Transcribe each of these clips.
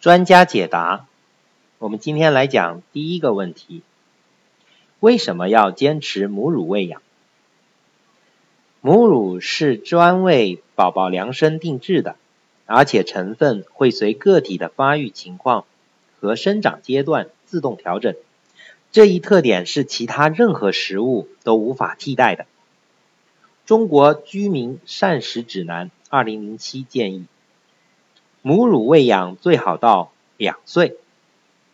专家解答，我们今天来讲第一个问题：为什么要坚持母乳喂养？母乳是专为宝宝量身定制的，而且成分会随个体的发育情况和生长阶段自动调整，这一特点是其他任何食物都无法替代的。中国居民膳食指南（二零零七）建议。母乳喂养最好到两岁。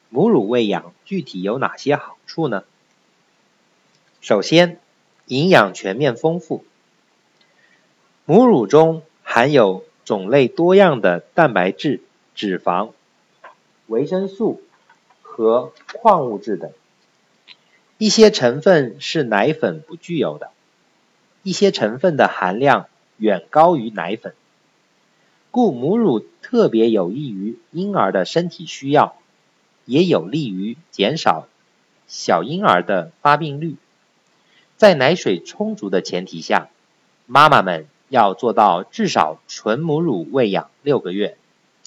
母乳喂养具体有哪些好处呢？首先，营养全面丰富。母乳中含有种类多样的蛋白质、脂肪、维生素和矿物质等，一些成分是奶粉不具有的，一些成分的含量远高于奶粉。故母乳特别有益于婴儿的身体需要，也有利于减少小婴儿的发病率。在奶水充足的前提下，妈妈们要做到至少纯母乳喂养六个月，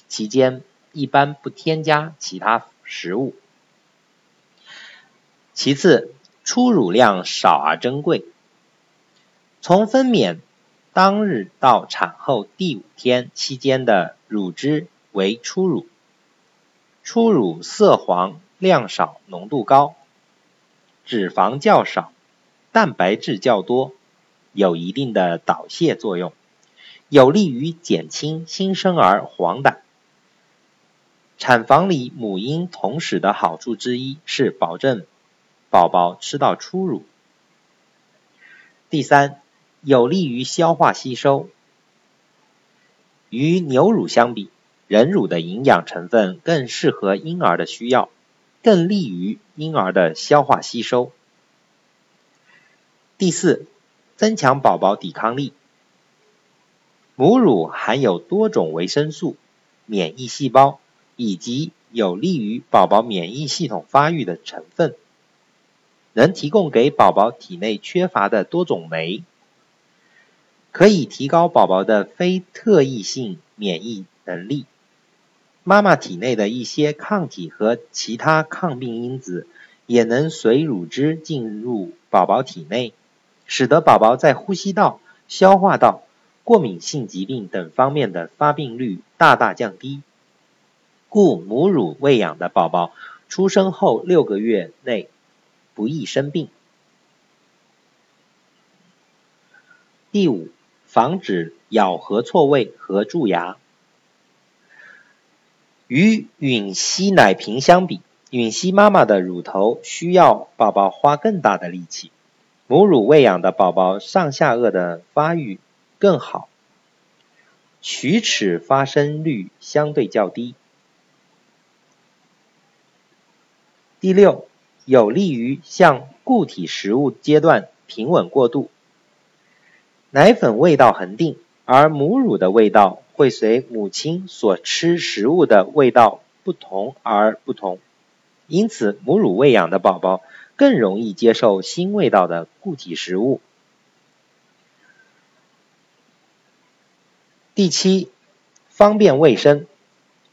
期间一般不添加其他食物。其次，出乳量少而珍贵，从分娩。当日到产后第五天期间的乳汁为初乳，初乳色黄、量少、浓度高，脂肪较少，蛋白质较多，有一定的导泻作用，有利于减轻新生儿黄疸。产房里母婴同室的好处之一是保证宝宝吃到初乳。第三。有利于消化吸收。与牛乳相比，人乳的营养成分更适合婴儿的需要，更利于婴儿的消化吸收。第四，增强宝宝抵抗力。母乳含有多种维生素、免疫细胞以及有利于宝宝免疫系统发育的成分，能提供给宝宝体内缺乏的多种酶。可以提高宝宝的非特异性免疫能力，妈妈体内的一些抗体和其他抗病因子也能随乳汁进入宝宝体内，使得宝宝在呼吸道、消化道、过敏性疾病等方面的发病率大大降低。故母乳喂养的宝宝出生后六个月内不易生病。第五。防止咬合错位和蛀牙。与吮吸奶瓶相比，吮吸妈妈的乳头需要宝宝花更大的力气。母乳喂养的宝宝上下颚的发育更好，龋齿发生率相对较低。第六，有利于向固体食物阶段平稳过渡。奶粉味道恒定，而母乳的味道会随母亲所吃食物的味道不同而不同，因此母乳喂养的宝宝更容易接受新味道的固体食物。第七，方便卫生，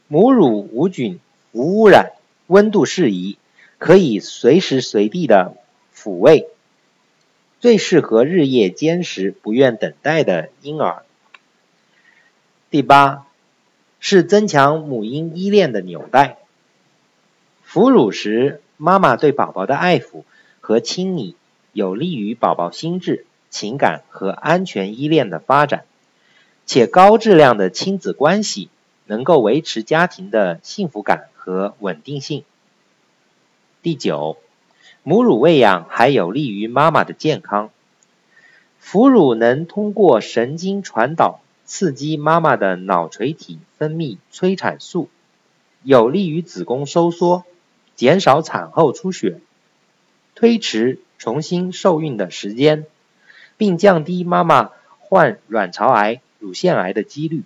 母乳无菌、无污染，温度适宜，可以随时随地的抚慰。最适合日夜兼食、不愿等待的婴儿。第八，是增强母婴依恋的纽带。哺乳时，妈妈对宝宝的爱抚和亲昵，有利于宝宝心智、情感和安全依恋的发展，且高质量的亲子关系能够维持家庭的幸福感和稳定性。第九。母乳喂养还有利于妈妈的健康。哺乳能通过神经传导刺激妈妈的脑垂体分泌催产素，有利于子宫收缩，减少产后出血，推迟重新受孕的时间，并降低妈妈患卵巢癌、乳腺癌的几率。